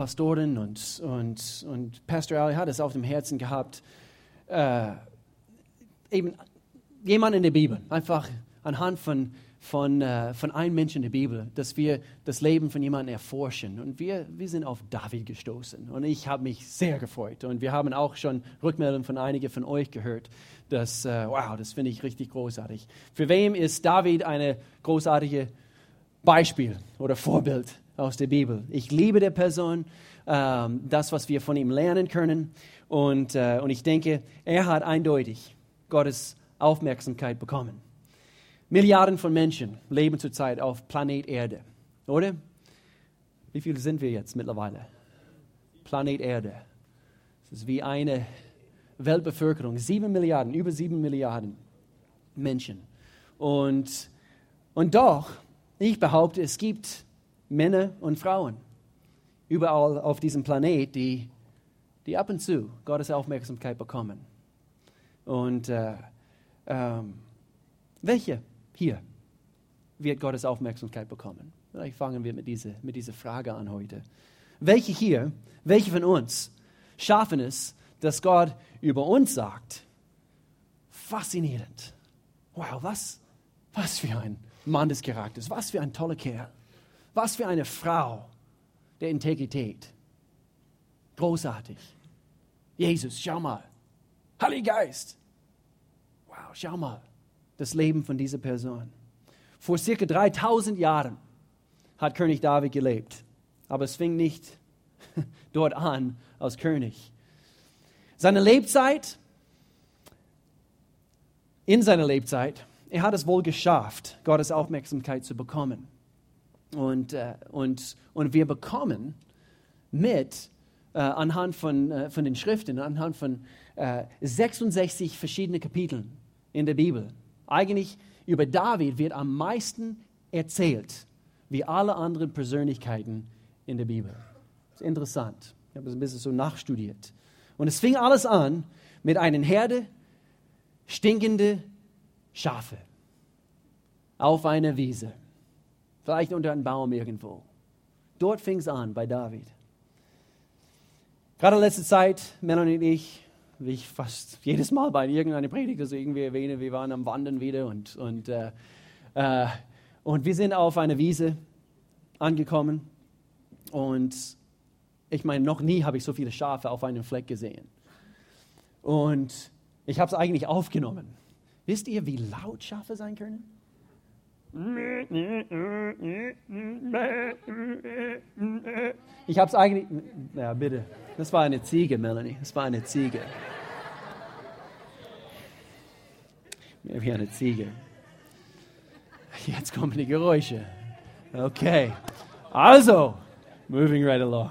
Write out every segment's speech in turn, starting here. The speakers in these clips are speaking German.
Pastoren und, und, und Pastor Ali hat es auf dem Herzen gehabt, äh, eben jemand in der Bibel, einfach anhand von, von, äh, von einem Menschen in der Bibel, dass wir das Leben von jemandem erforschen. Und wir, wir sind auf David gestoßen. Und ich habe mich sehr gefreut. Und wir haben auch schon Rückmeldungen von einigen von euch gehört. Dass, äh, wow, das finde ich richtig großartig. Für wem ist David eine großartige Beispiel oder Vorbild aus der Bibel? Ich liebe der Person, ähm, das, was wir von ihm lernen können. Und, äh, und ich denke, er hat eindeutig Gottes Aufmerksamkeit bekommen. Milliarden von Menschen leben zurzeit auf Planet Erde, oder? Wie viele sind wir jetzt mittlerweile? Planet Erde. Es ist wie eine Weltbevölkerung, sieben Milliarden, über sieben Milliarden Menschen. Und, und doch, ich behaupte, es gibt Männer und Frauen überall auf diesem Planet, die, die ab und zu Gottes Aufmerksamkeit bekommen. Und äh, ähm, welche hier wird Gottes Aufmerksamkeit bekommen? Vielleicht fangen wir mit dieser, mit dieser Frage an heute. Welche hier, welche von uns schaffen es, dass Gott über uns sagt? Faszinierend. Wow, was, was für ein Mann des Charakters, was für ein toller Kerl, was für eine Frau der Integrität. Großartig. Jesus, schau mal. Heiliger Geist. Wow, schau mal das Leben von dieser Person. Vor circa 3000 Jahren hat König David gelebt, aber es fing nicht dort an als König. Seine Lebzeit, in seiner Lebzeit, er hat es wohl geschafft, Gottes Aufmerksamkeit zu bekommen. Und, äh, und, und wir bekommen mit, äh, anhand von, äh, von den Schriften, anhand von 66 äh, verschiedenen Kapiteln in der Bibel, eigentlich über David wird am meisten erzählt, wie alle anderen Persönlichkeiten in der Bibel. Das ist interessant. Ich habe es ein bisschen so nachstudiert. Und es fing alles an mit einer Herde stinkende Schafe auf einer Wiese, vielleicht unter einem Baum irgendwo. Dort fing es an bei David. Gerade letzte Zeit, Melanie und ich, wie ich fast jedes Mal bei irgendeiner Predigt das irgendwie erwähne, wir waren am Wandern wieder und, und, äh, äh, und wir sind auf einer Wiese angekommen und ich meine, noch nie habe ich so viele Schafe auf einem Fleck gesehen. Und ich habe es eigentlich aufgenommen. Wisst ihr, wie laut Schafe sein können? Ich habe es eigentlich. Ja, bitte. Das war eine Ziege, Melanie. Das war eine Ziege. Wie eine Ziege. Jetzt kommen die Geräusche. Okay. Also, moving right along.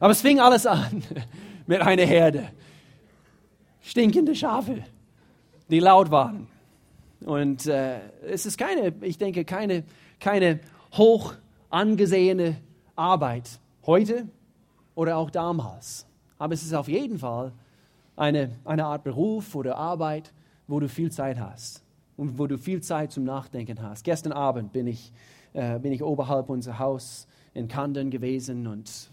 Aber es fing alles an mit einer Herde. Stinkende Schafe, die laut waren. Und äh, es ist keine, ich denke, keine, keine hoch angesehene Arbeit heute oder auch damals. Aber es ist auf jeden Fall eine, eine Art Beruf oder Arbeit, wo du viel Zeit hast und wo du viel Zeit zum Nachdenken hast. Gestern Abend bin ich, äh, bin ich oberhalb unser Haus in Kandern gewesen und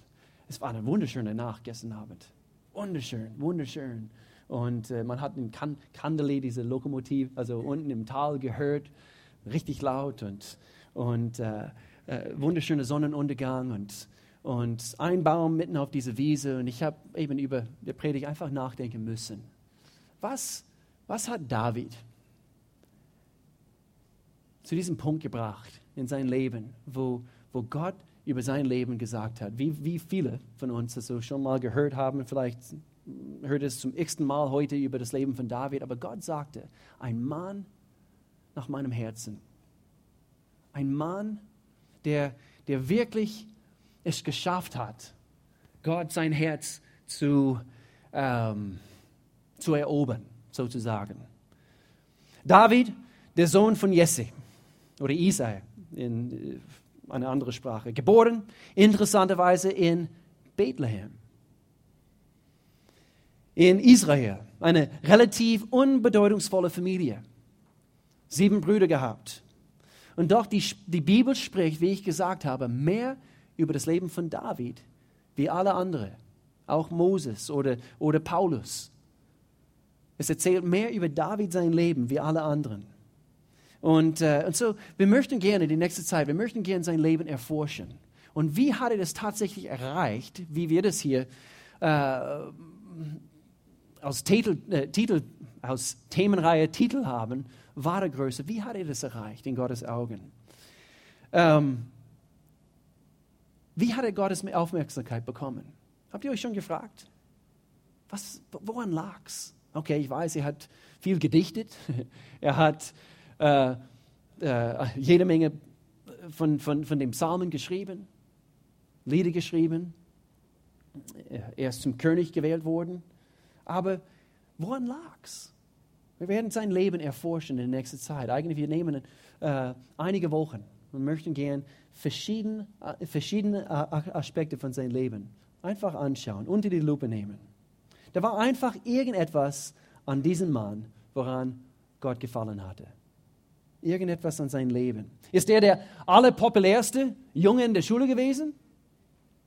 es war eine wunderschöne Nacht gestern Abend. Wunderschön, wunderschön. Und äh, man hat in kan Kandeli diese Lokomotive, also unten im Tal gehört, richtig laut und, und äh, äh, wunderschöner Sonnenuntergang und, und ein Baum mitten auf dieser Wiese. Und ich habe eben über die Predigt einfach nachdenken müssen. Was, was hat David zu diesem Punkt gebracht in sein Leben, wo, wo Gott über sein Leben gesagt hat? Wie, wie viele von uns das so schon mal gehört haben, vielleicht hört es zum x-ten Mal heute über das Leben von David, aber Gott sagte, ein Mann nach meinem Herzen. Ein Mann, der, der wirklich es geschafft hat, Gott sein Herz zu, ähm, zu erobern, sozusagen. David, der Sohn von Jesse oder Isai in äh, eine andere Sprache, geboren interessanterweise in Bethlehem in Israel, eine relativ unbedeutungsvolle Familie. Sieben Brüder gehabt. Und doch die, die Bibel spricht, wie ich gesagt habe, mehr über das Leben von David wie alle anderen, auch Moses oder, oder Paulus. Es erzählt mehr über David sein Leben wie alle anderen. Und, äh, und so, wir möchten gerne die nächste Zeit, wir möchten gerne sein Leben erforschen. Und wie hat er das tatsächlich erreicht, wie wir das hier äh, aus, Titel, äh, Titel, aus Themenreihe Titel haben, wahre Größe, wie hat er das erreicht in Gottes Augen? Ähm, wie hat er Gottes Aufmerksamkeit bekommen? Habt ihr euch schon gefragt? Was, woran lag es? Okay, ich weiß, er hat viel gedichtet. er hat äh, äh, jede Menge von, von, von den Psalmen geschrieben, Lieder geschrieben. Er ist zum König gewählt worden. Aber woran lag es? Wir werden sein Leben erforschen in der nächsten Zeit. Eigentlich, wir nehmen äh, einige Wochen und möchten gern verschiedene, äh, verschiedene äh, Aspekte von seinem Leben einfach anschauen, unter die Lupe nehmen. Da war einfach irgendetwas an diesem Mann, woran Gott gefallen hatte. Irgendetwas an seinem Leben. Ist er der allerpopulärste Junge in der Schule gewesen?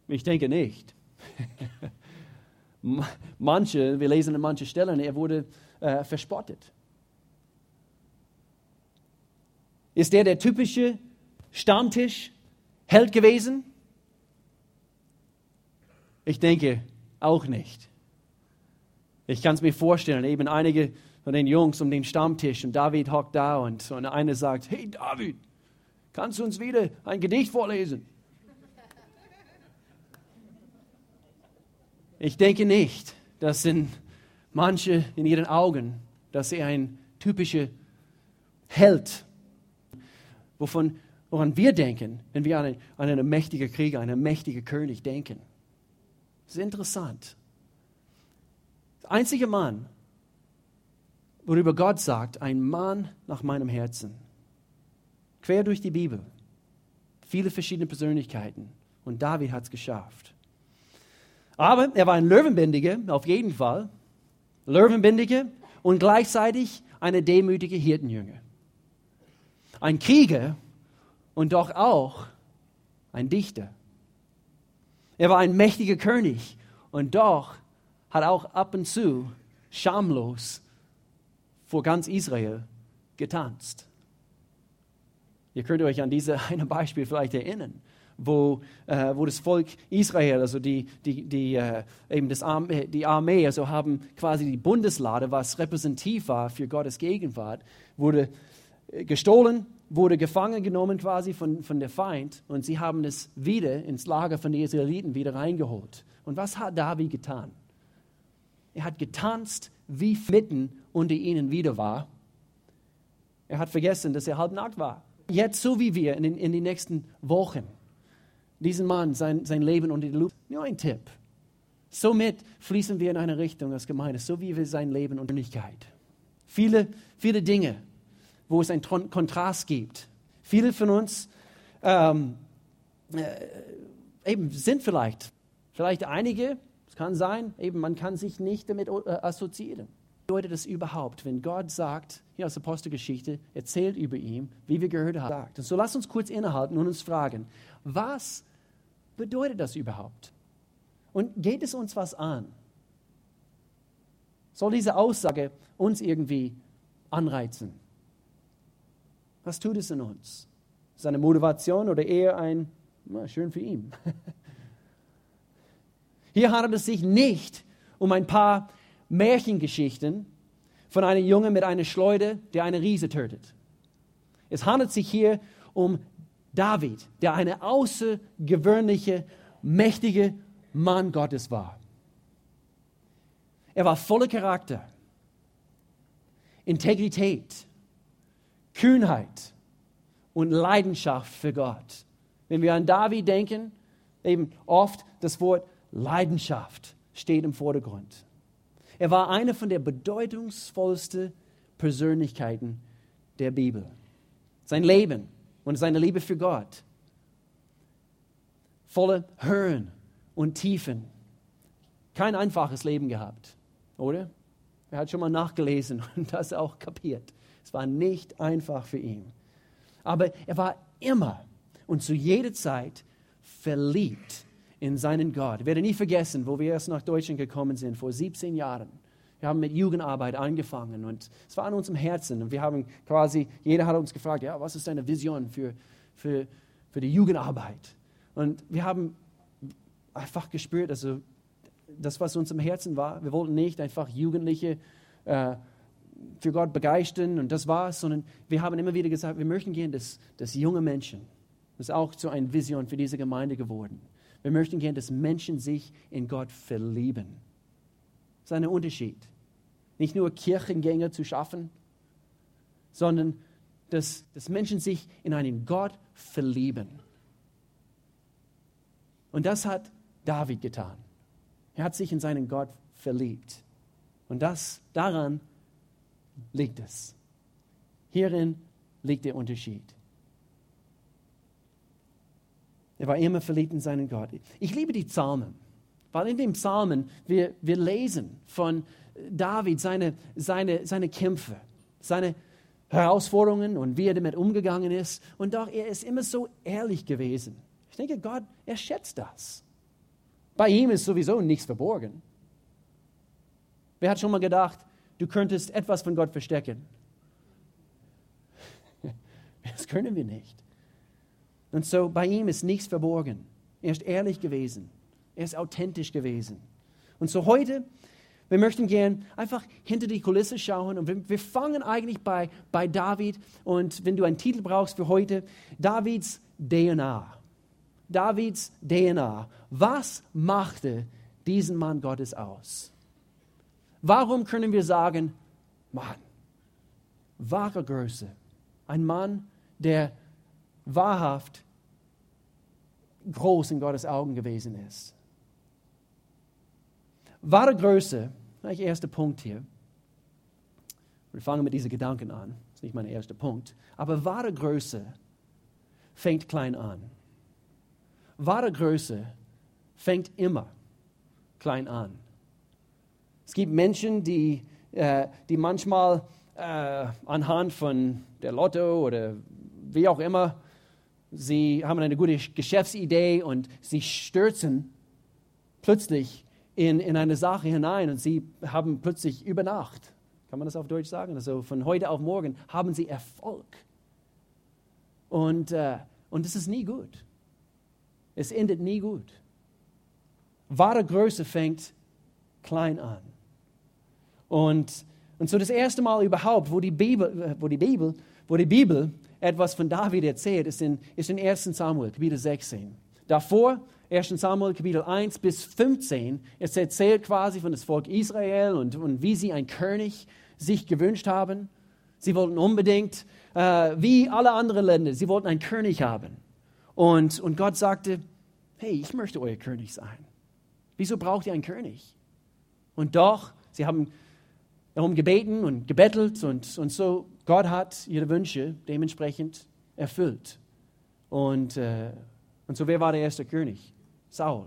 Ich denke nicht. manche, wir lesen an manchen Stellen, er wurde äh, verspottet. Ist er der typische Stammtisch-Held gewesen? Ich denke auch nicht. Ich kann es mir vorstellen, eben einige von den Jungs um den Stammtisch und David hockt da und, und einer sagt, hey David, kannst du uns wieder ein Gedicht vorlesen? Ich denke nicht, dass in manche in ihren Augen, dass er ein typischer Held, wovon, woran wir denken, wenn wir an einen, an einen mächtigen Krieger, einen mächtigen König denken. Das ist interessant. Der einzige Mann, worüber Gott sagt, ein Mann nach meinem Herzen. Quer durch die Bibel. Viele verschiedene Persönlichkeiten. Und David hat es geschafft. Aber er war ein Löwenbändiger, auf jeden Fall. Löwenbändiger und gleichzeitig eine demütige Hirtenjünger. Ein Krieger und doch auch ein Dichter. Er war ein mächtiger König und doch hat auch ab und zu schamlos vor ganz Israel getanzt. Ihr könnt euch an dieses eine Beispiel vielleicht erinnern, wo, äh, wo das Volk Israel, also die, die, die, äh, eben das Armee, die Armee, also haben quasi die Bundeslade, was repräsentativ war für Gottes Gegenwart, wurde äh, gestohlen wurde gefangen genommen quasi von, von der Feind und sie haben es wieder ins Lager von den Israeliten wieder reingeholt. Und was hat David getan? Er hat getanzt, wie mitten unter ihnen wieder war. Er hat vergessen, dass er halb nackt war. Jetzt, so wie wir in den, in den nächsten Wochen, diesen Mann, sein, sein Leben unter die Lupe, nur ein Tipp. Somit fließen wir in eine Richtung als Gemeinde, so wie wir sein Leben und Unigkeit. Viele, viele Dinge wo es einen Kontrast gibt. Viele von uns ähm, äh, eben sind vielleicht, vielleicht einige, es kann sein, eben man kann sich nicht damit äh, assoziieren. Bedeutet das überhaupt, wenn Gott sagt, hier aus der Apostelgeschichte, erzählt über ihn, wie wir gehört haben. Und so lasst uns kurz innehalten und uns fragen, was bedeutet das überhaupt? Und geht es uns was an? Soll diese Aussage uns irgendwie anreizen? Was tut es in uns? Ist es eine Motivation oder eher ein, na, schön für ihn? Hier handelt es sich nicht um ein paar Märchengeschichten von einem Jungen mit einer Schleuder, der eine Riese tötet. Es handelt sich hier um David, der eine außergewöhnliche, mächtige Mann Gottes war. Er war voller Charakter, Integrität, Kühnheit und Leidenschaft für Gott. Wenn wir an David denken, eben oft das Wort Leidenschaft steht im Vordergrund. Er war eine von der bedeutungsvollsten Persönlichkeiten der Bibel. Sein Leben und seine Liebe für Gott. Voller Höhen und Tiefen. Kein einfaches Leben gehabt, oder? Er hat schon mal nachgelesen und das auch kapiert. Es war nicht einfach für ihn. Aber er war immer und zu jeder Zeit verliebt in seinen Gott. Ich werde nie vergessen, wo wir erst nach Deutschland gekommen sind, vor 17 Jahren. Wir haben mit Jugendarbeit angefangen und es war an unserem Herzen. Und wir haben quasi, jeder hat uns gefragt, ja, was ist deine Vision für, für, für die Jugendarbeit? Und wir haben einfach gespürt, also das, was uns im Herzen war, wir wollten nicht einfach Jugendliche äh, für Gott begeistern und das war's, sondern wir haben immer wieder gesagt, wir möchten gehen, dass, dass junge Menschen, das ist auch so eine Vision für diese Gemeinde geworden. Wir möchten gehen, dass Menschen sich in Gott verlieben. Das ist ein Unterschied. Nicht nur Kirchengänger zu schaffen, sondern dass, dass Menschen sich in einen Gott verlieben. Und das hat David getan. Er hat sich in seinen Gott verliebt. Und das, daran liegt es. Hierin liegt der Unterschied. Er war immer verliebt in seinen Gott. Ich liebe die Psalmen, weil in den Psalmen wir, wir lesen von David seine, seine, seine Kämpfe, seine Herausforderungen und wie er damit umgegangen ist. Und doch, er ist immer so ehrlich gewesen. Ich denke, Gott, er schätzt das. Bei ihm ist sowieso nichts verborgen. Wer hat schon mal gedacht, du könntest etwas von Gott verstecken? Das können wir nicht. Und so bei ihm ist nichts verborgen. Er ist ehrlich gewesen. Er ist authentisch gewesen. Und so heute, wir möchten gern einfach hinter die Kulisse schauen und wir, wir fangen eigentlich bei, bei David und wenn du einen Titel brauchst für heute, Davids DNA. Davids DNA. Was machte diesen Mann Gottes aus? Warum können wir sagen, Mann, wahre Größe, ein Mann, der wahrhaft groß in Gottes Augen gewesen ist? Wahre Größe, gleich erster Punkt hier. Wir fangen mit diesen Gedanken an. Das ist nicht mein erster Punkt. Aber wahre Größe fängt klein an. Wahre Größe fängt immer klein an. Es gibt Menschen, die, äh, die manchmal äh, anhand von der Lotto oder wie auch immer, sie haben eine gute Geschäftsidee und sie stürzen plötzlich in, in eine Sache hinein und sie haben plötzlich über Nacht, kann man das auf Deutsch sagen, also von heute auf morgen, haben sie Erfolg. Und, äh, und das ist nie gut. Es endet nie gut. Wahre Größe fängt klein an. Und, und so das erste Mal überhaupt, wo die Bibel, wo die Bibel, wo die Bibel etwas von David erzählt, ist in, ist in 1 Samuel, Kapitel 16. Davor, 1 Samuel, Kapitel 1 bis 15, es erzählt quasi von das Volk Israel und, und wie sie einen König sich gewünscht haben. Sie wollten unbedingt, äh, wie alle anderen Länder, sie wollten einen König haben. Und, und Gott sagte, hey, ich möchte euer König sein. Wieso braucht ihr einen König? Und doch, sie haben darum gebeten und gebettelt und, und so, Gott hat ihre Wünsche dementsprechend erfüllt. Und, äh, und so, wer war der erste König? Saul.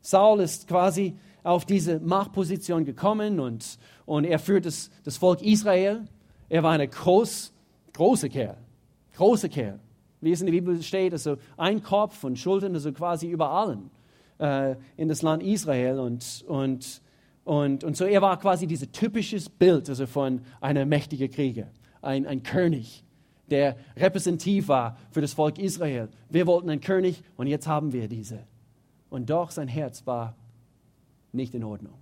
Saul ist quasi auf diese Machtposition gekommen und, und er führt das, das Volk Israel. Er war ein groß, großer Kerl, großer Kerl wie es in der Bibel steht, also ein Kopf und Schultern, also quasi über allen äh, in das Land Israel. Und, und, und, und so er war quasi dieses typisches Bild also von einem mächtigen Krieger, ein, ein König, der repräsentativ war für das Volk Israel. Wir wollten einen König und jetzt haben wir diese. Und doch sein Herz war nicht in Ordnung.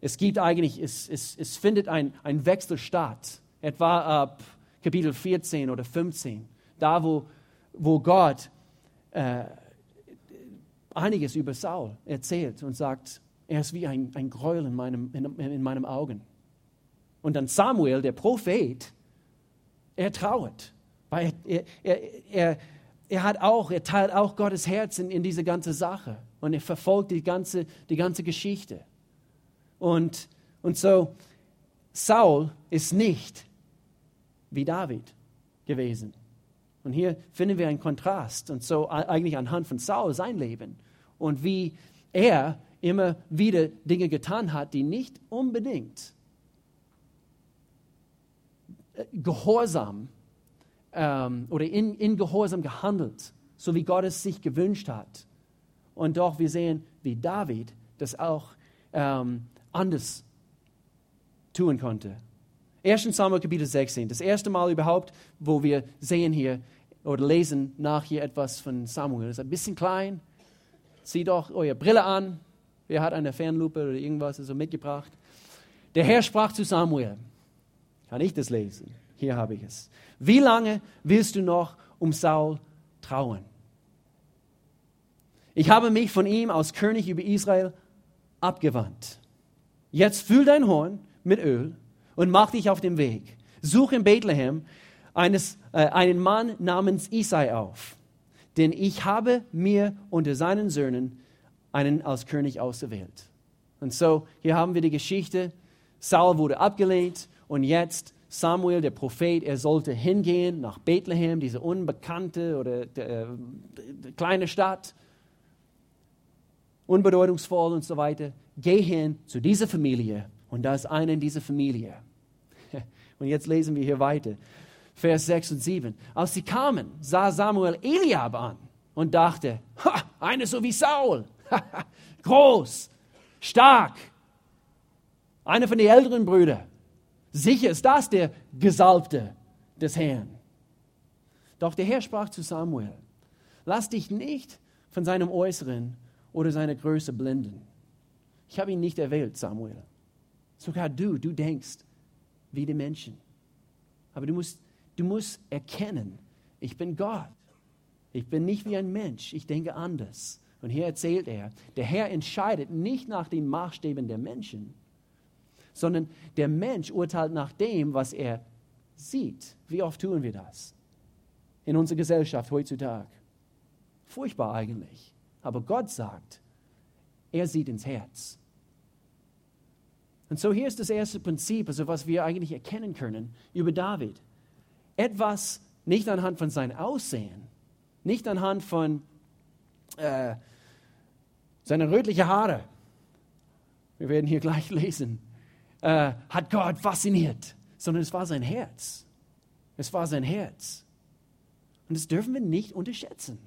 Es gibt eigentlich, es, es, es findet ein, ein Wechsel statt, etwa ab Kapitel 14 oder 15, da wo, wo Gott äh, einiges über Saul erzählt und sagt, er ist wie ein, ein Gräuel in meinem, in, in meinem Augen. Und dann Samuel, der Prophet, er trauert, weil er, er, er, er, hat auch, er teilt auch Gottes Herz in, in diese ganze Sache und er verfolgt die ganze, die ganze Geschichte. Und, und so, Saul ist nicht wie David gewesen. Und hier finden wir einen Kontrast und so eigentlich anhand von Saul sein Leben und wie er immer wieder Dinge getan hat, die nicht unbedingt äh, gehorsam ähm, oder in, in Gehorsam gehandelt so wie Gott es sich gewünscht hat. Und doch wir sehen, wie David das auch ähm, anders tun konnte. 1. Samuel Kapitel 16, das erste Mal überhaupt, wo wir sehen hier oder lesen nach hier etwas von Samuel. Das ist ein bisschen klein. Zieht doch eure Brille an. Wer hat eine Fernlupe oder irgendwas so mitgebracht? Der Herr sprach zu Samuel. Kann ich das lesen? Hier habe ich es. Wie lange willst du noch um Saul trauen? Ich habe mich von ihm als König über Israel abgewandt. Jetzt füll dein Horn mit Öl und mach dich auf den Weg. Such in Bethlehem eines, äh, einen Mann namens Isai auf, denn ich habe mir unter seinen Söhnen einen als König auserwählt. Und so, hier haben wir die Geschichte, Saul wurde abgelehnt und jetzt Samuel, der Prophet, er sollte hingehen nach Bethlehem, diese unbekannte oder der, äh, kleine Stadt, unbedeutungsvoll und so weiter. Geh hin zu dieser Familie und da ist einer in dieser Familie. Und jetzt lesen wir hier weiter. Vers 6 und 7. Als sie kamen, sah Samuel Eliab an und dachte, ha, einer so wie Saul, groß, stark, einer von den älteren Brüdern. Sicher ist das der Gesalbte des Herrn. Doch der Herr sprach zu Samuel, lass dich nicht von seinem Äußeren oder seiner Größe blenden. Ich habe ihn nicht erwählt, Samuel. Sogar du, du denkst wie die Menschen. Aber du musst, du musst erkennen, ich bin Gott. Ich bin nicht wie ein Mensch, ich denke anders. Und hier erzählt er, der Herr entscheidet nicht nach den Maßstäben der Menschen, sondern der Mensch urteilt nach dem, was er sieht. Wie oft tun wir das in unserer Gesellschaft heutzutage? Furchtbar eigentlich. Aber Gott sagt, er sieht ins Herz. Und so hier ist das erste Prinzip, also was wir eigentlich erkennen können über David. Etwas nicht anhand von seinem Aussehen, nicht anhand von äh, seiner rötlichen Haare, wir werden hier gleich lesen, äh, hat Gott fasziniert, sondern es war sein Herz. Es war sein Herz. Und das dürfen wir nicht unterschätzen.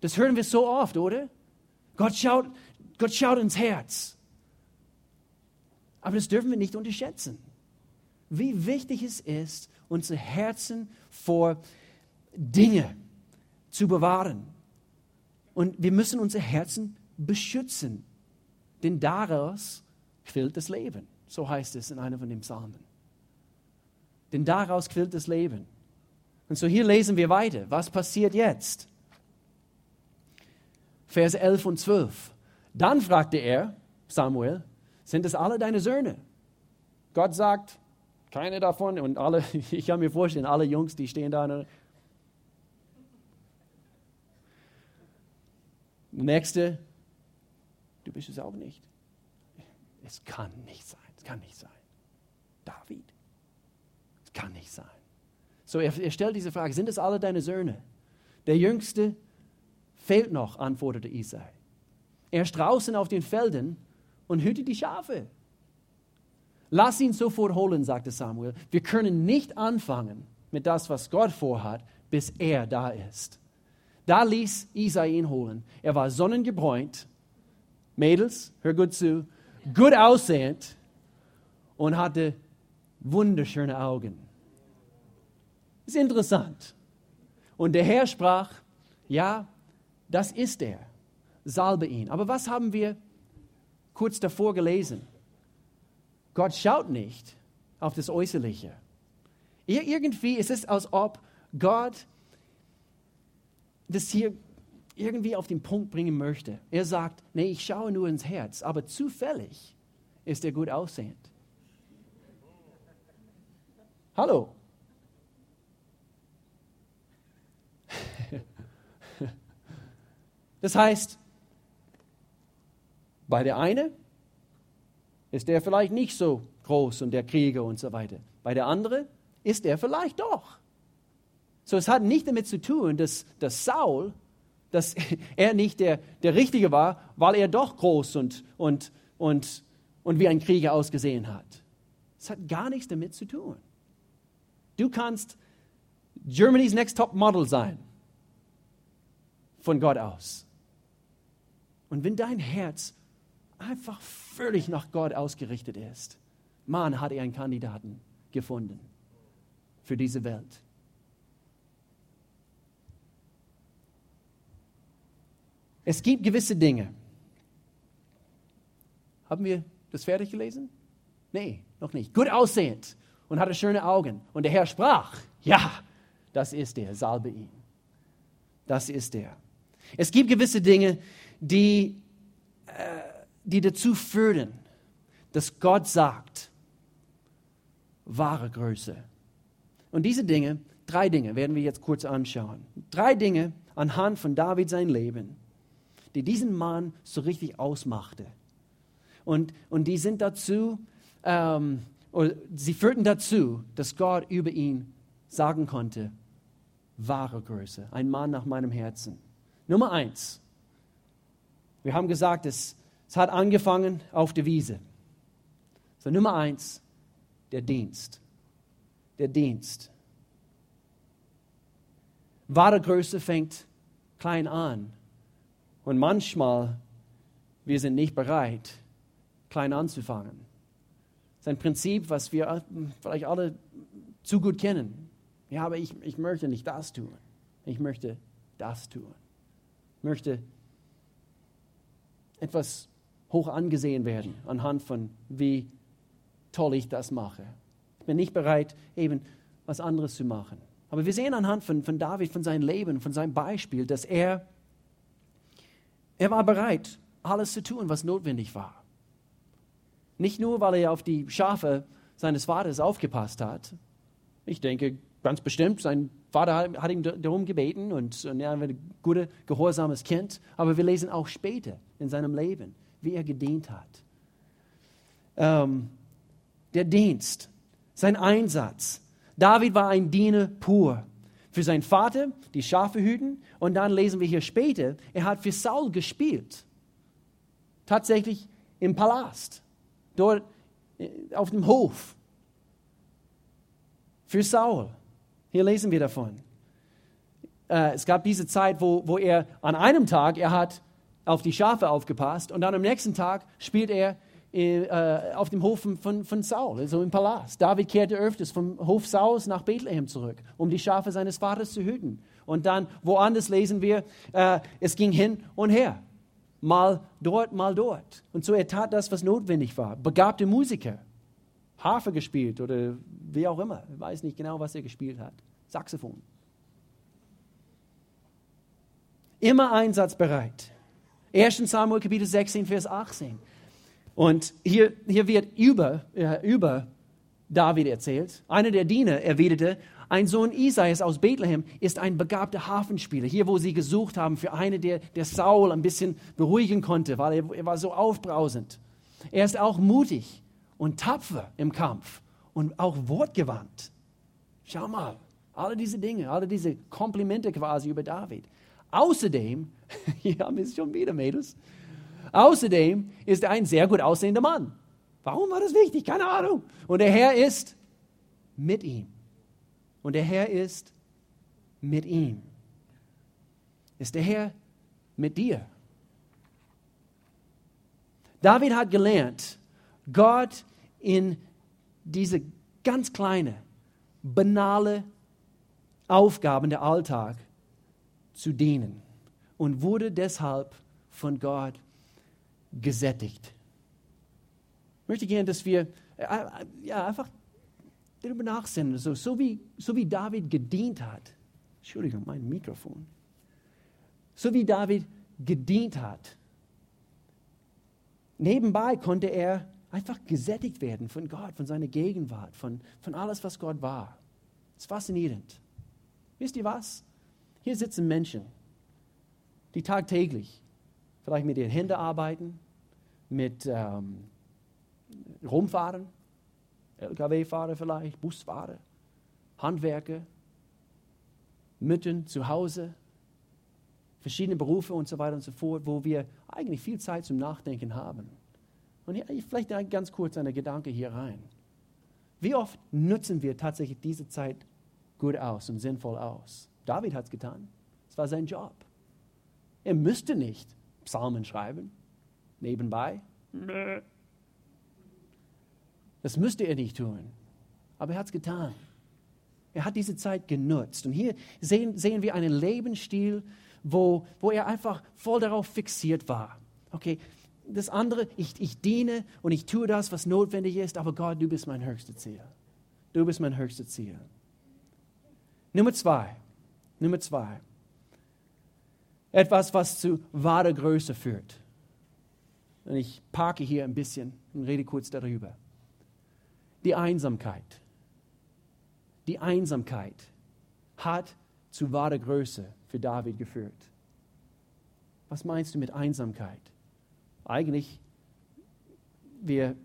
Das hören wir so oft, oder? Gott schaut, Gott schaut ins Herz. Aber das dürfen wir nicht unterschätzen. Wie wichtig es ist, unsere Herzen vor Dinge zu bewahren. Und wir müssen unsere Herzen beschützen, denn daraus quillt das Leben. So heißt es in einer von den Psalmen. Denn daraus quillt das Leben. Und so hier lesen wir weiter. Was passiert jetzt? Vers 11 und 12. Dann fragte er, Samuel, sind es alle deine Söhne? Gott sagt, keine davon. Und alle, ich kann mir vorstellen, alle Jungs, die stehen da. Nächste, du bist es auch nicht. Es kann nicht sein, es kann nicht sein. David, es kann nicht sein. So, er, er stellt diese Frage, sind es alle deine Söhne? Der Jüngste fehlt noch, antwortete Isai. Er ist draußen auf den Feldern und hütet die Schafe. Lass ihn sofort holen, sagte Samuel. Wir können nicht anfangen mit das, was Gott vorhat, bis er da ist. Da ließ Isai ihn holen. Er war sonnengebräunt. Mädels, hör gut zu, gut aussehend und hatte wunderschöne Augen. Ist interessant. Und der Herr sprach, ja, das ist er. Salbe ihn. Aber was haben wir kurz davor gelesen. Gott schaut nicht auf das Äußerliche. Irgendwie ist es, als ob Gott das hier irgendwie auf den Punkt bringen möchte. Er sagt, nee, ich schaue nur ins Herz, aber zufällig ist er gut aussehend. Hallo. Das heißt, bei der eine ist er vielleicht nicht so groß und der Krieger und so weiter. Bei der andere ist er vielleicht doch. So, es hat nicht damit zu tun, dass, dass Saul, dass er nicht der, der Richtige war, weil er doch groß und, und, und, und wie ein Krieger ausgesehen hat. Es hat gar nichts damit zu tun. Du kannst Germany's Next Top Model sein. von Gott aus. Und wenn dein Herz einfach völlig nach Gott ausgerichtet ist, Mann, hat er einen Kandidaten gefunden für diese Welt. Es gibt gewisse Dinge. Haben wir das fertig gelesen? Nee, noch nicht. Gut aussehend und hatte schöne Augen. Und der Herr sprach, ja, das ist er, salbe ihn. Das ist er. Es gibt gewisse Dinge, die, äh, die dazu führen, dass Gott sagt, wahre Größe. Und diese Dinge, drei Dinge werden wir jetzt kurz anschauen. Drei Dinge anhand von David sein Leben, die diesen Mann so richtig ausmachte. Und, und die sind dazu, ähm, oder sie führten dazu, dass Gott über ihn sagen konnte, wahre Größe, ein Mann nach meinem Herzen. Nummer eins, wir haben gesagt, es, es hat angefangen auf der Wiese. So, Nummer eins, der Dienst. Der Dienst. Wahre Größe fängt klein an. Und manchmal, wir sind nicht bereit, klein anzufangen. Das ist ein Prinzip, was wir vielleicht alle zu gut kennen. Ja, aber ich, ich möchte nicht das tun. Ich möchte das tun. Ich möchte etwas hoch angesehen werden anhand von, wie toll ich das mache. Ich bin nicht bereit, eben was anderes zu machen. Aber wir sehen anhand von, von David, von seinem Leben, von seinem Beispiel, dass er, er war bereit, alles zu tun, was notwendig war. Nicht nur, weil er auf die Schafe seines Vaters aufgepasst hat. Ich denke, ganz bestimmt, sein Vater hat ihn darum gebeten und, und er war ein gutes, gehorsames Kind. Aber wir lesen auch später in seinem Leben, wie er gedient hat. Ähm, der Dienst, sein Einsatz. David war ein Diener pur. Für seinen Vater, die Schafe hüten. Und dann lesen wir hier später, er hat für Saul gespielt. Tatsächlich im Palast, dort äh, auf dem Hof. Für Saul. Hier lesen wir davon. Äh, es gab diese Zeit, wo, wo er an einem Tag, er hat auf die Schafe aufgepasst und dann am nächsten Tag spielt er auf dem Hof von, von Saul, also im Palast. David kehrte öfters vom Hof Sauls nach Bethlehem zurück, um die Schafe seines Vaters zu hüten. Und dann woanders lesen wir, äh, es ging hin und her. Mal dort, mal dort. Und so er tat das, was notwendig war. Begabte Musiker, Harfe gespielt oder wie auch immer. Ich weiß nicht genau, was er gespielt hat. Saxophon. Immer einsatzbereit. 1. Samuel Kapitel 16, Vers 18. Und hier, hier wird über, äh, über David erzählt. Einer der Diener erwiderte, ein Sohn Isaias aus Bethlehem ist ein begabter Hafenspieler. Hier, wo sie gesucht haben für einen, der, der Saul ein bisschen beruhigen konnte, weil er, er war so aufbrausend. Er ist auch mutig und tapfer im Kampf und auch wortgewandt. Schau mal, alle diese Dinge, alle diese Komplimente quasi über David. Außerdem, hier haben wir es schon wieder, Mädels, außerdem ist er ein sehr gut aussehender Mann. Warum war das wichtig? Keine Ahnung. Und der Herr ist mit ihm. Und der Herr ist mit ihm. Ist der Herr mit dir? David hat gelernt, Gott in diese ganz kleine, banale Aufgaben der Alltag zu dienen und wurde deshalb von Gott gesättigt. Ich möchte gerne, dass wir äh, äh, ja, einfach darüber nachsinnen, so, so, wie, so wie David gedient hat. Entschuldigung, mein Mikrofon. So wie David gedient hat. Nebenbei konnte er einfach gesättigt werden von Gott, von seiner Gegenwart, von, von alles, was Gott war. Das ist faszinierend. Wisst ihr was? Hier sitzen Menschen, die tagtäglich vielleicht mit ihren Händen arbeiten, mit ähm, Rumfahren, LKW-Fahrer vielleicht, Busfahrer, Handwerker, Müttern zu Hause, verschiedene Berufe und so weiter und so fort, wo wir eigentlich viel Zeit zum Nachdenken haben. Und hier, vielleicht ganz kurz eine Gedanke hier rein. Wie oft nutzen wir tatsächlich diese Zeit gut aus und sinnvoll aus? David hat es getan. Es war sein Job. Er müsste nicht Psalmen schreiben, nebenbei. Das müsste er nicht tun. Aber er hat es getan. Er hat diese Zeit genutzt. Und hier sehen, sehen wir einen Lebensstil, wo, wo er einfach voll darauf fixiert war. Okay, das andere, ich, ich diene und ich tue das, was notwendig ist, aber Gott, du bist mein höchstes Ziel. Du bist mein höchstes Ziel. Nummer zwei. Nummer zwei. Etwas, was zu wahrer Größe führt. Und ich parke hier ein bisschen und rede kurz darüber. Die Einsamkeit. Die Einsamkeit hat zu wahrer Größe für David geführt. Was meinst du mit Einsamkeit? Eigentlich, wir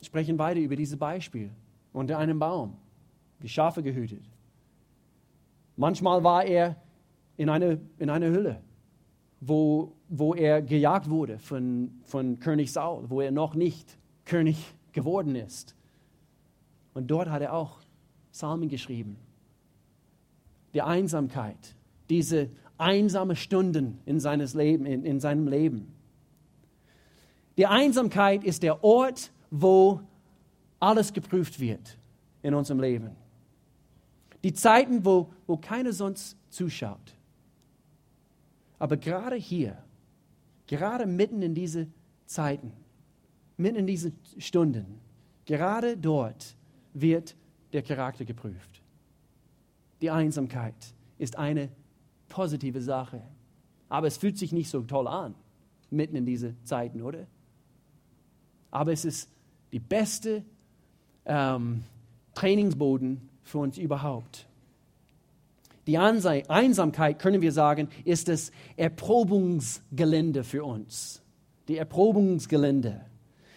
sprechen beide über dieses Beispiel unter einem Baum, die Schafe gehütet. Manchmal war er in einer in eine Hülle, wo, wo er gejagt wurde von, von König Saul, wo er noch nicht König geworden ist. Und dort hat er auch Psalmen geschrieben. Die Einsamkeit, diese einsame Stunden in, seines Leben, in, in seinem Leben. Die Einsamkeit ist der Ort, wo alles geprüft wird in unserem Leben. Die Zeiten, wo, wo keiner sonst zuschaut. Aber gerade hier, gerade mitten in diese Zeiten, mitten in diese Stunden, gerade dort wird der Charakter geprüft. Die Einsamkeit ist eine positive Sache. Aber es fühlt sich nicht so toll an, mitten in diese Zeiten, oder? Aber es ist die beste ähm, Trainingsboden für uns überhaupt. Die Einsamkeit, können wir sagen, ist das Erprobungsgelände für uns. Die Erprobungsgelände.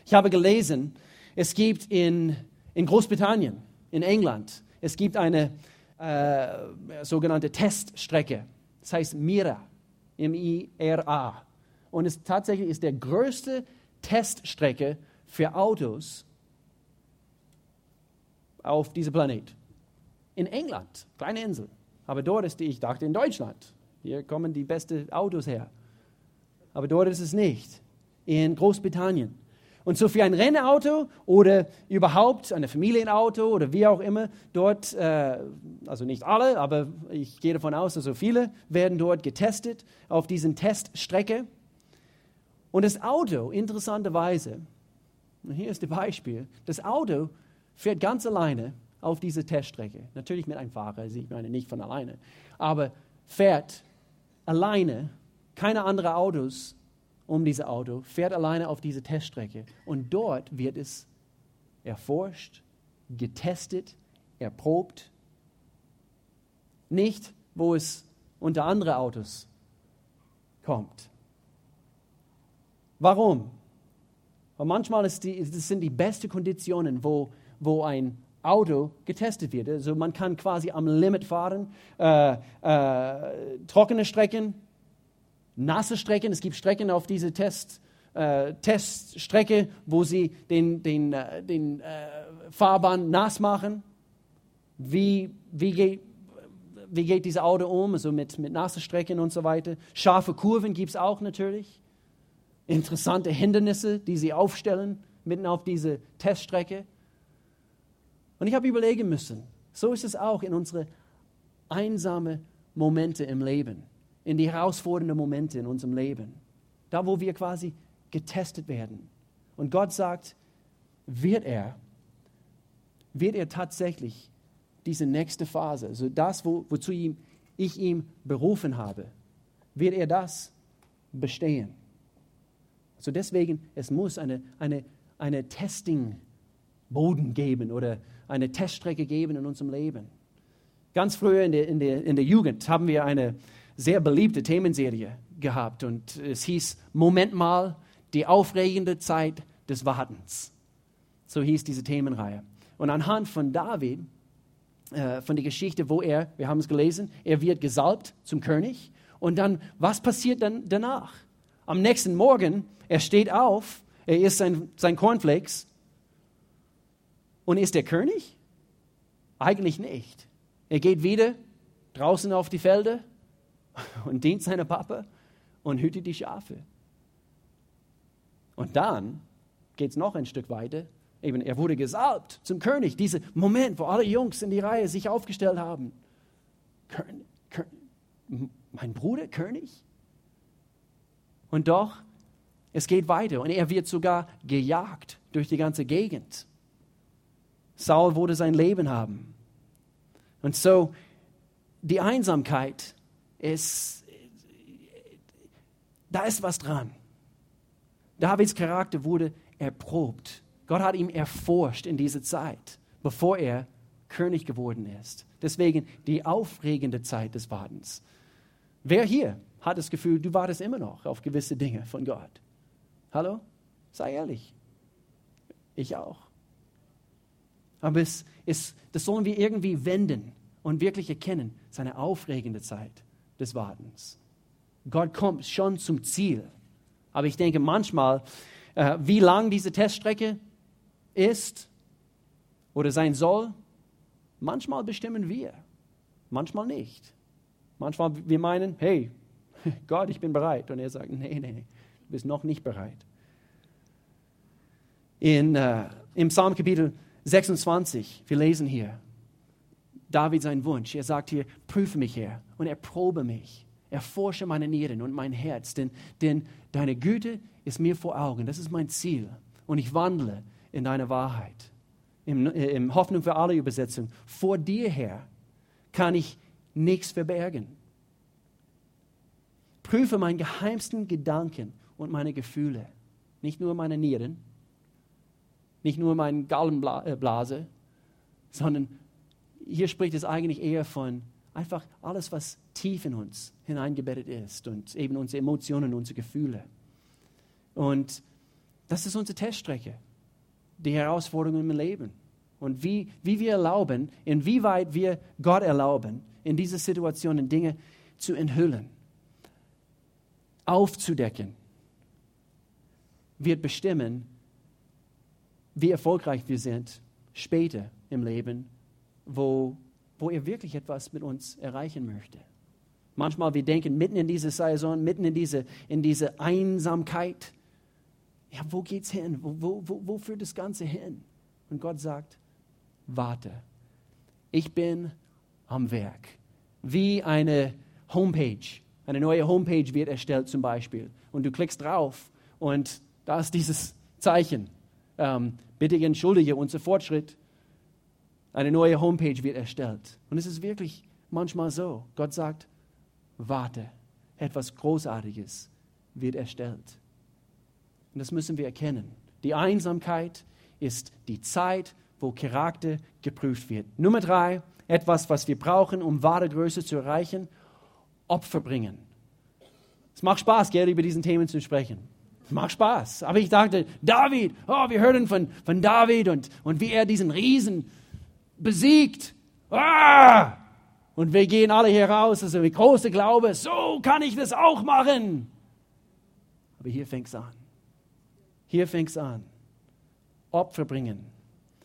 Ich habe gelesen, es gibt in, in Großbritannien, in England, es gibt eine äh, sogenannte Teststrecke. Das heißt MIRA, M-I-R-A. Und es tatsächlich ist der größte Teststrecke für Autos auf diesem Planet. In England, kleine Insel. Aber dort ist die, ich dachte in Deutschland. Hier kommen die besten Autos her. Aber dort ist es nicht. In Großbritannien. Und so für ein Rennauto oder überhaupt ein Familienauto oder wie auch immer, dort, äh, also nicht alle, aber ich gehe davon aus, dass so viele werden dort getestet auf diesen Teststrecke. Und das Auto, interessanterweise, hier ist das Beispiel, das Auto fährt ganz alleine auf diese Teststrecke. Natürlich mit einem Fahrer, ich meine nicht von alleine, aber fährt alleine, keine anderen Autos um dieses Auto, fährt alleine auf diese Teststrecke. Und dort wird es erforscht, getestet, erprobt. Nicht, wo es unter andere Autos kommt. Warum? Weil manchmal die, das sind die besten Konditionen, wo, wo ein Auto getestet wird. Also man kann quasi am Limit fahren, äh, äh, trockene Strecken, nasse Strecken. Es gibt Strecken auf diese Test, äh, Teststrecke, wo sie den, den, äh, den äh, Fahrbahn nass machen. Wie, wie, geht, wie geht dieses Auto um? Also mit, mit nassen Strecken und so weiter. Scharfe Kurven gibt es auch natürlich interessante Hindernisse, die sie aufstellen, mitten auf diese Teststrecke. Und ich habe überlegen müssen, so ist es auch in unsere einsamen Momente im Leben, in die herausfordernden Momente in unserem Leben, da wo wir quasi getestet werden. Und Gott sagt, wird er, wird er tatsächlich diese nächste Phase, also das, wo, wozu ihm, ich ihn berufen habe, wird er das bestehen? So deswegen, es muss eine, eine, eine Testing-Boden geben oder eine Teststrecke geben in unserem Leben. Ganz früher in der, in, der, in der Jugend haben wir eine sehr beliebte Themenserie gehabt und es hieß Moment mal, die aufregende Zeit des Wartens. So hieß diese Themenreihe. Und anhand von David, äh, von der Geschichte, wo er, wir haben es gelesen, er wird gesalbt zum König. Und dann, was passiert dann danach? Am nächsten Morgen er steht auf, er isst sein, sein Cornflakes und ist der König? Eigentlich nicht. Er geht wieder draußen auf die Felder und dient seiner Papa und hüte die Schafe. Und dann geht es noch ein Stück weiter. Eben, er wurde gesalbt zum König. Dieser Moment, wo alle Jungs in die Reihe sich aufgestellt haben. König, König, mein Bruder König? Und doch, es geht weiter und er wird sogar gejagt durch die ganze Gegend. Saul wurde sein Leben haben. Und so, die Einsamkeit ist, da ist was dran. Davids Charakter wurde erprobt. Gott hat ihn erforscht in dieser Zeit, bevor er König geworden ist. Deswegen die aufregende Zeit des Wartens. Wer hier hat das Gefühl, du wartest immer noch auf gewisse Dinge von Gott? Hallo? Sei ehrlich. Ich auch. Aber es ist, das sollen wir irgendwie wenden und wirklich erkennen, es ist eine aufregende Zeit des Wartens. Gott kommt schon zum Ziel. Aber ich denke manchmal, äh, wie lang diese Teststrecke ist oder sein soll, manchmal bestimmen wir, manchmal nicht. Manchmal wir meinen, hey, Gott, ich bin bereit. Und er sagt, nee, nee, du bist noch nicht bereit. In, äh, Im Psalm Kapitel 26, wir lesen hier, David sein Wunsch. Er sagt hier, prüfe mich, Herr, und erprobe mich. Erforsche meine Nieren und mein Herz, denn, denn deine Güte ist mir vor Augen. Das ist mein Ziel. Und ich wandle in deine Wahrheit. Im, äh, im Hoffnung für alle Übersetzung. Vor dir, Herr, kann ich nichts verbergen. Prüfe meine geheimsten Gedanken und meine Gefühle. Nicht nur meine Nieren, nicht nur meine Gallenblase, sondern hier spricht es eigentlich eher von einfach alles, was tief in uns hineingebettet ist und eben unsere Emotionen, unsere Gefühle. Und das ist unsere Teststrecke, die Herausforderungen im Leben. Und wie, wie wir erlauben, inwieweit wir Gott erlauben, in diese Situationen Dinge zu enthüllen, aufzudecken, wird bestimmen, wie erfolgreich wir sind später im Leben, wo, wo er wirklich etwas mit uns erreichen möchte. Manchmal wir denken mitten in diese Saison, mitten in diese, in diese Einsamkeit, ja, wo geht's hin? Wo, wo, wo führt das Ganze hin? Und Gott sagt, warte, ich bin am Werk. Wie eine Homepage, eine neue Homepage wird erstellt zum Beispiel. Und du klickst drauf und da ist dieses Zeichen ähm, bitte entschuldige unser Fortschritt. Eine neue Homepage wird erstellt. Und es ist wirklich manchmal so. Gott sagt, warte, etwas Großartiges wird erstellt. Und das müssen wir erkennen. Die Einsamkeit ist die Zeit, wo Charakter geprüft wird. Nummer drei, etwas, was wir brauchen, um wahre Größe zu erreichen, Opfer bringen. Es macht Spaß, gerne über diesen Themen zu sprechen. Macht Spaß. Aber ich dachte, David, oh, wir hören von, von David und, und wie er diesen Riesen besiegt. Ah! Und wir gehen alle hier raus, also mit großer Glaube, so kann ich das auch machen. Aber hier fängt es an. Hier fängt es an. Opfer bringen.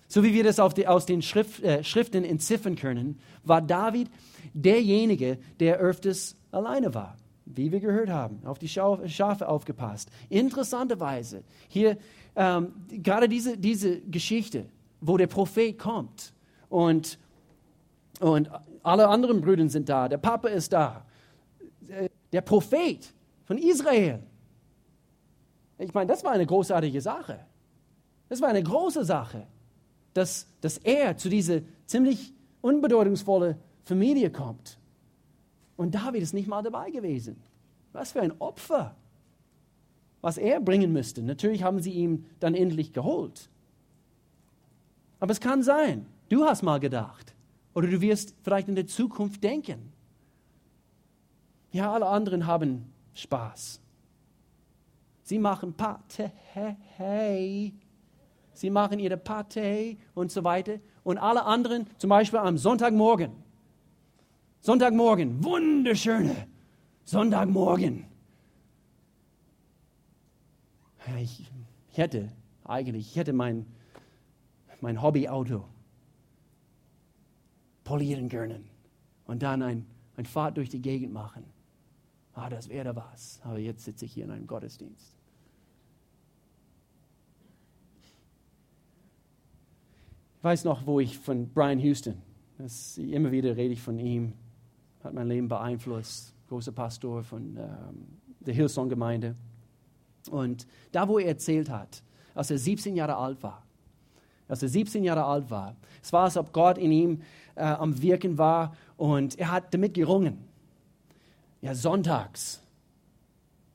So wie wir das die, aus den Schrift, äh, Schriften entziffern können, war David derjenige, der öfters alleine war wie wir gehört haben, auf die Schafe aufgepasst. Interessanterweise, hier ähm, gerade diese, diese Geschichte, wo der Prophet kommt und, und alle anderen Brüder sind da, der Papa ist da, äh, der Prophet von Israel. Ich meine, das war eine großartige Sache. Das war eine große Sache, dass, dass er zu dieser ziemlich unbedeutungsvollen Familie kommt. Und David ist nicht mal dabei gewesen. Was für ein Opfer, was er bringen müsste. Natürlich haben sie ihn dann endlich geholt. Aber es kann sein, du hast mal gedacht, oder du wirst vielleicht in der Zukunft denken. Ja, alle anderen haben Spaß. Sie machen Party, sie machen ihre Party und so weiter. Und alle anderen, zum Beispiel am Sonntagmorgen, Sonntagmorgen, wunderschöne Sonntagmorgen. Ich, hätte eigentlich, ich hätte mein, mein Hobbyauto polieren können und dann ein, ein Fahrt durch die Gegend machen. ah, das wäre was. Aber jetzt sitze ich hier in einem Gottesdienst. Ich weiß noch, wo ich von Brian Houston, das, immer wieder rede ich von ihm, hat mein Leben beeinflusst, großer Pastor von ähm, der Hillsong-Gemeinde. Und da, wo er erzählt hat, als er 17 Jahre alt war, als er 17 Jahre alt war, es war, als ob Gott in ihm äh, am Wirken war und er hat damit gerungen. Ja, sonntags.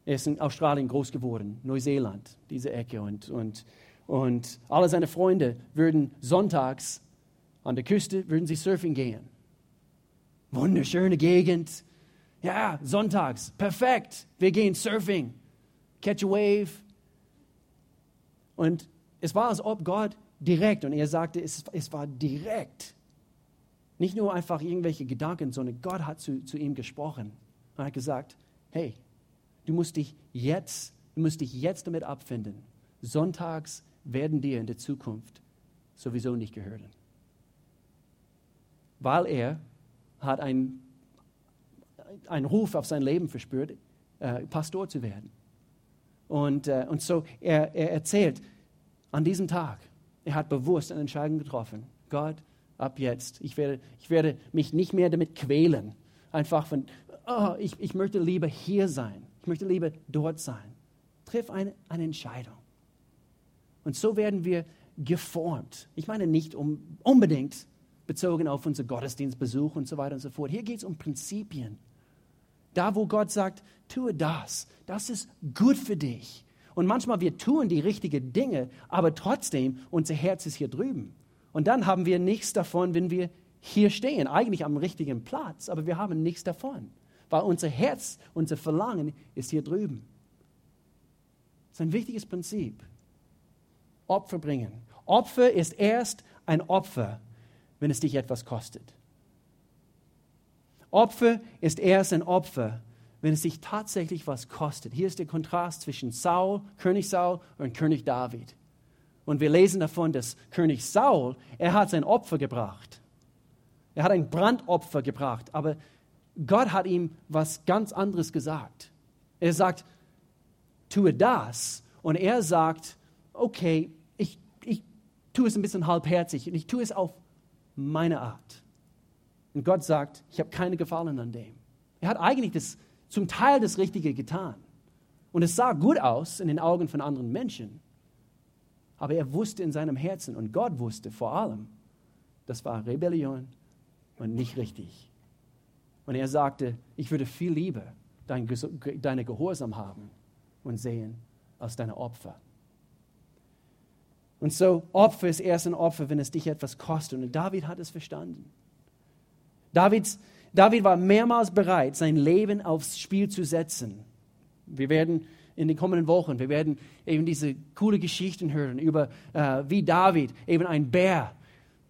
Er ist in Australien groß geworden, Neuseeland, diese Ecke. Und, und, und alle seine Freunde würden sonntags an der Küste, würden sie surfen gehen. Wunderschöne Gegend. Ja, sonntags, perfekt. Wir gehen surfing. Catch a wave. Und es war, als ob Gott direkt, und er sagte, es, es war direkt, nicht nur einfach irgendwelche Gedanken, sondern Gott hat zu, zu ihm gesprochen und hat gesagt, hey, du musst dich jetzt, du musst dich jetzt damit abfinden. Sonntags werden dir in der Zukunft sowieso nicht gehören. Weil er hat einen, Ruf auf sein Leben verspürt, äh, Pastor zu werden. Und, äh, und so, er, er erzählt, an diesem Tag, er hat bewusst eine Entscheidung getroffen. Gott, ab jetzt, ich werde, ich werde mich nicht mehr damit quälen. Einfach von, oh, ich, ich möchte lieber hier sein. Ich möchte lieber dort sein. Triff eine, eine Entscheidung. Und so werden wir geformt. Ich meine nicht um, unbedingt bezogen auf unser Gottesdienstbesuch und so weiter und so fort. Hier geht es um Prinzipien. Da, wo Gott sagt, tue das, das ist gut für dich. Und manchmal wir tun die richtigen Dinge, aber trotzdem unser Herz ist hier drüben. Und dann haben wir nichts davon, wenn wir hier stehen, eigentlich am richtigen Platz, aber wir haben nichts davon, weil unser Herz, unser Verlangen ist hier drüben. Das ist ein wichtiges Prinzip. Opfer bringen. Opfer ist erst ein Opfer, wenn es dich etwas kostet. Opfer ist erst ein Opfer, wenn es sich tatsächlich was kostet. Hier ist der Kontrast zwischen Saul, König Saul und König David. Und wir lesen davon, dass König Saul, er hat sein Opfer gebracht. Er hat ein Brandopfer gebracht, aber Gott hat ihm was ganz anderes gesagt. Er sagt, tue das. Und er sagt, okay, ich, ich tue es ein bisschen halbherzig und ich tue es auf meine Art. Und Gott sagt, ich habe keine Gefallen an dem. Er hat eigentlich das zum Teil das Richtige getan. Und es sah gut aus in den Augen von anderen Menschen. Aber er wusste in seinem Herzen und Gott wusste vor allem, das war Rebellion und nicht richtig. Und er sagte, ich würde viel lieber dein, deine Gehorsam haben und sehen als deine Opfer. Und so, Opfer ist erst ein Opfer, wenn es dich etwas kostet. Und David hat es verstanden. Davids David war mehrmals bereit, sein Leben aufs Spiel zu setzen. Wir werden in den kommenden Wochen, wir werden eben diese coole Geschichten hören über, äh, wie David eben ein Bär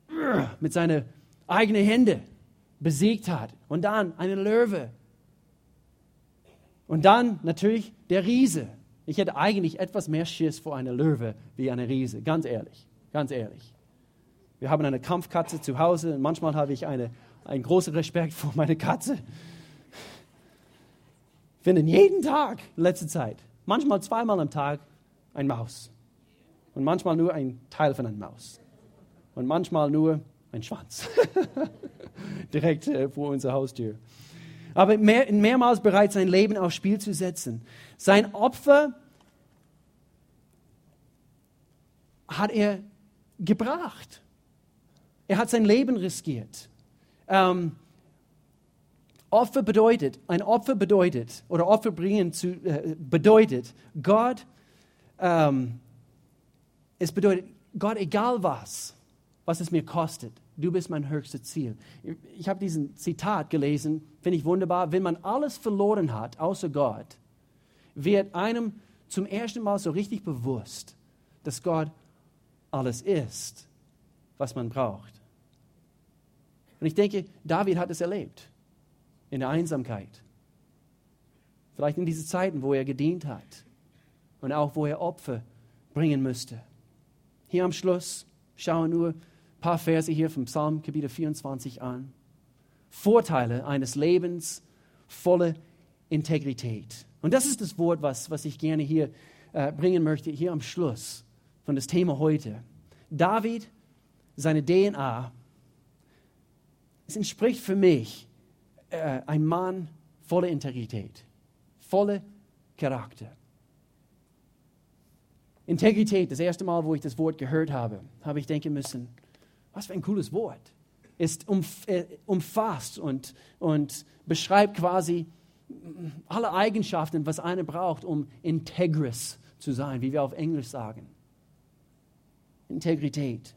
äh, mit seinen eigenen Händen besiegt hat. Und dann eine Löwe. Und dann natürlich der Riese. Ich hätte eigentlich etwas mehr Schiss vor einer Löwe wie einer Riese, ganz ehrlich, ganz ehrlich. Wir haben eine Kampfkatze zu Hause und manchmal habe ich eine einen großen Respekt vor meiner Katze. Finden jeden Tag in letzter Zeit, manchmal zweimal am Tag, ein Maus. Und manchmal nur ein Teil von einer Maus. Und manchmal nur ein Schwanz. Direkt äh, vor unserer Haustür. Aber mehr, mehrmals bereit, sein Leben aufs Spiel zu setzen. Sein Opfer hat er gebracht. Er hat sein Leben riskiert. Ähm, Opfer bedeutet, ein Opfer bedeutet, oder Opfer bringen zu, äh, bedeutet, Gott, ähm, es bedeutet, Gott, egal was, was es mir kostet, du bist mein höchstes Ziel. Ich habe diesen Zitat gelesen, finde ich wunderbar. Wenn man alles verloren hat, außer Gott, wird einem zum ersten Mal so richtig bewusst, dass Gott alles ist, was man braucht. Und ich denke, David hat es erlebt in der Einsamkeit. Vielleicht in diesen Zeiten, wo er gedient hat und auch wo er Opfer bringen müsste. Hier am Schluss schauen nur paar Verse hier vom Psalm Kapitel 24 an. Vorteile eines Lebens voller Integrität. Und das ist das Wort, was, was ich gerne hier äh, bringen möchte, hier am Schluss von das Thema heute. David, seine DNA, es entspricht für mich äh, ein Mann voller Integrität, voller Charakter. Integrität, das erste Mal, wo ich das Wort gehört habe, habe ich denken müssen, was für ein cooles Wort. Umf äh, umfasst und, und beschreibt quasi alle Eigenschaften, was einer braucht, um integris zu sein, wie wir auf Englisch sagen. Integrität.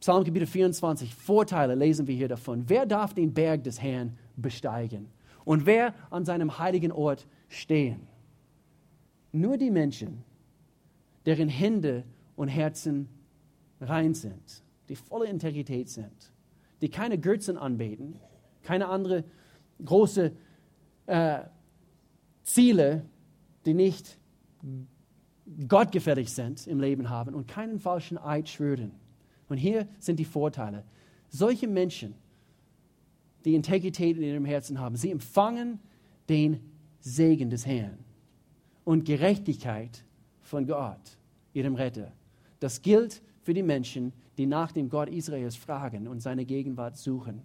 Psalmkapitel 24, Vorteile lesen wir hier davon. Wer darf den Berg des Herrn besteigen? Und wer an seinem heiligen Ort stehen? Nur die Menschen, deren Hände und Herzen rein sind, die volle Integrität sind, die keine Götzen anbeten, keine andere große äh, Ziele, die nicht gottgefällig sind im Leben haben und keinen falschen Eid schwören. Und hier sind die Vorteile. Solche Menschen, die Integrität in ihrem Herzen haben, sie empfangen den Segen des Herrn und Gerechtigkeit von Gott, ihrem Retter. Das gilt für die Menschen, die nach dem Gott Israels fragen und seine Gegenwart suchen.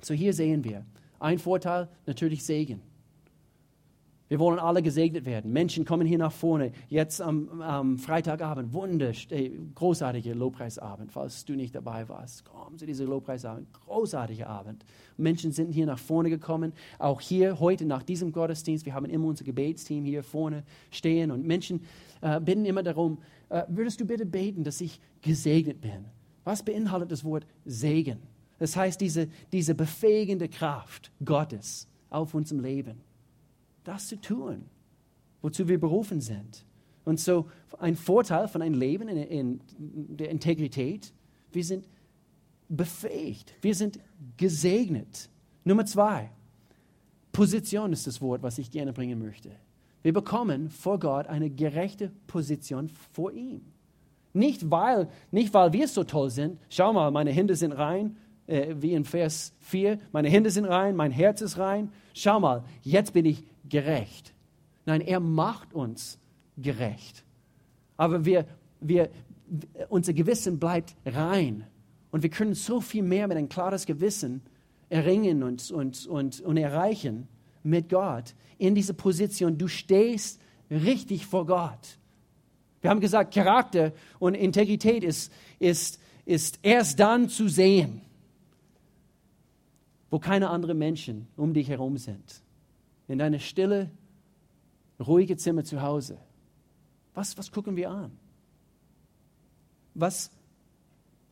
So hier sehen wir, ein Vorteil, natürlich Segen. Wir wollen alle gesegnet werden. Menschen kommen hier nach vorne. Jetzt am, am Freitagabend, wundersch, großartiger Lobpreisabend. Falls du nicht dabei warst, kommen Sie diese Lobpreisabend. Großartiger Abend. Menschen sind hier nach vorne gekommen. Auch hier heute nach diesem Gottesdienst. Wir haben immer unser Gebetsteam hier vorne stehen und Menschen äh, bitten immer darum, äh, würdest du bitte beten, dass ich gesegnet bin? Was beinhaltet das Wort Segen? Das heißt, diese, diese befähigende Kraft Gottes auf unserem Leben das zu tun, wozu wir berufen sind. Und so ein Vorteil von einem Leben in, in der Integrität, wir sind befähigt, wir sind gesegnet. Nummer zwei, Position ist das Wort, was ich gerne bringen möchte. Wir bekommen vor Gott eine gerechte Position vor ihm. Nicht weil, nicht weil wir so toll sind. Schau mal, meine Hände sind rein, äh, wie in Vers 4. Meine Hände sind rein, mein Herz ist rein. Schau mal, jetzt bin ich gerecht. Nein, er macht uns gerecht. Aber wir, wir, unser Gewissen bleibt rein. Und wir können so viel mehr mit ein klares Gewissen erringen und, und, und, und erreichen mit Gott in dieser Position. Du stehst richtig vor Gott. Wir haben gesagt, Charakter und Integrität ist, ist, ist erst dann zu sehen, wo keine anderen Menschen um dich herum sind in deine stille, ruhige Zimmer zu Hause. Was, was gucken wir an? Was,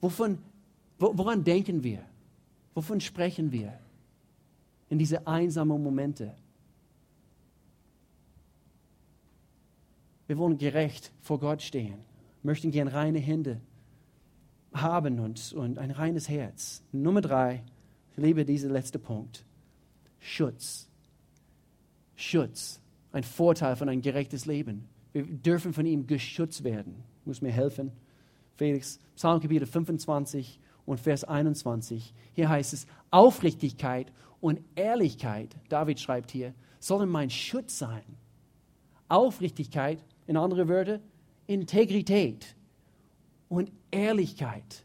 wovon, woran denken wir? Wovon sprechen wir in diese einsamen Momente? Wir wollen gerecht vor Gott stehen, möchten gern reine Hände haben und, und ein reines Herz. Nummer drei, ich liebe diesen letzten Punkt, Schutz. Schutz, ein Vorteil von ein gerechtes Leben. Wir dürfen von ihm geschützt werden. Muss mir helfen. Felix, Psalmkapitel 25 und Vers 21. Hier heißt es, Aufrichtigkeit und Ehrlichkeit, David schreibt hier, sollen mein Schutz sein. Aufrichtigkeit, in andere Wörter, Integrität und Ehrlichkeit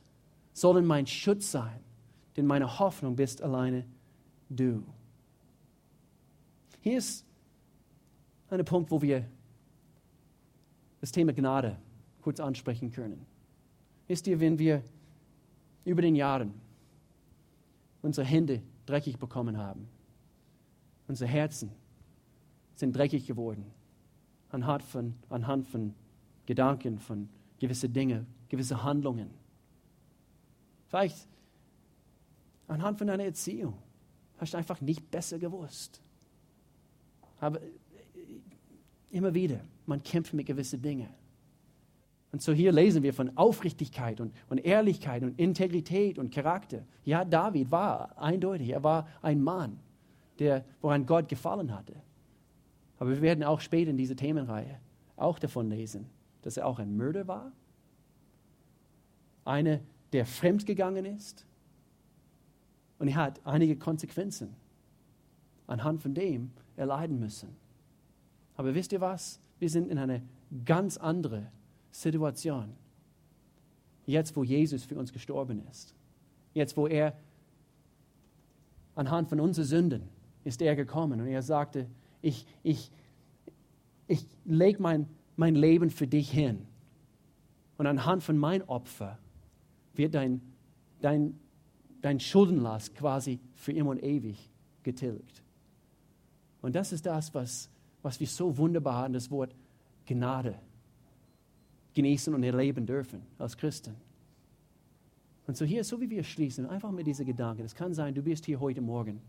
sollen mein Schutz sein, denn meine Hoffnung bist alleine du. Hier ist ein Punkt, wo wir das Thema Gnade kurz ansprechen können. Wisst ihr, wenn wir über den Jahren unsere Hände dreckig bekommen haben, unsere Herzen sind dreckig geworden, anhand von, anhand von Gedanken, von gewissen Dingen, gewisse Handlungen. Vielleicht anhand von deiner Erziehung hast du einfach nicht besser gewusst. Aber äh, immer wieder, man kämpft mit gewissen Dingen. Und so hier lesen wir von Aufrichtigkeit und, und Ehrlichkeit und Integrität und Charakter. Ja, David war eindeutig, er war ein Mann, der, woran Gott gefallen hatte. Aber wir werden auch später in dieser Themenreihe auch davon lesen, dass er auch ein Mörder war, einer, der fremdgegangen ist. Und er hat einige Konsequenzen anhand von dem erleiden müssen. Aber wisst ihr was? Wir sind in einer ganz anderen Situation. Jetzt, wo Jesus für uns gestorben ist. Jetzt, wo er anhand von unseren Sünden ist er gekommen und er sagte, ich, ich, ich lege mein, mein Leben für dich hin. Und anhand von meinem Opfer wird dein, dein, dein Schuldenlast quasi für immer und ewig getilgt. Und das ist das, was, was wir so wunderbar an das Wort Gnade genießen und erleben dürfen als Christen. Und so hier, so wie wir schließen, einfach mit dieser Gedanken. Es kann sein, du bist hier heute Morgen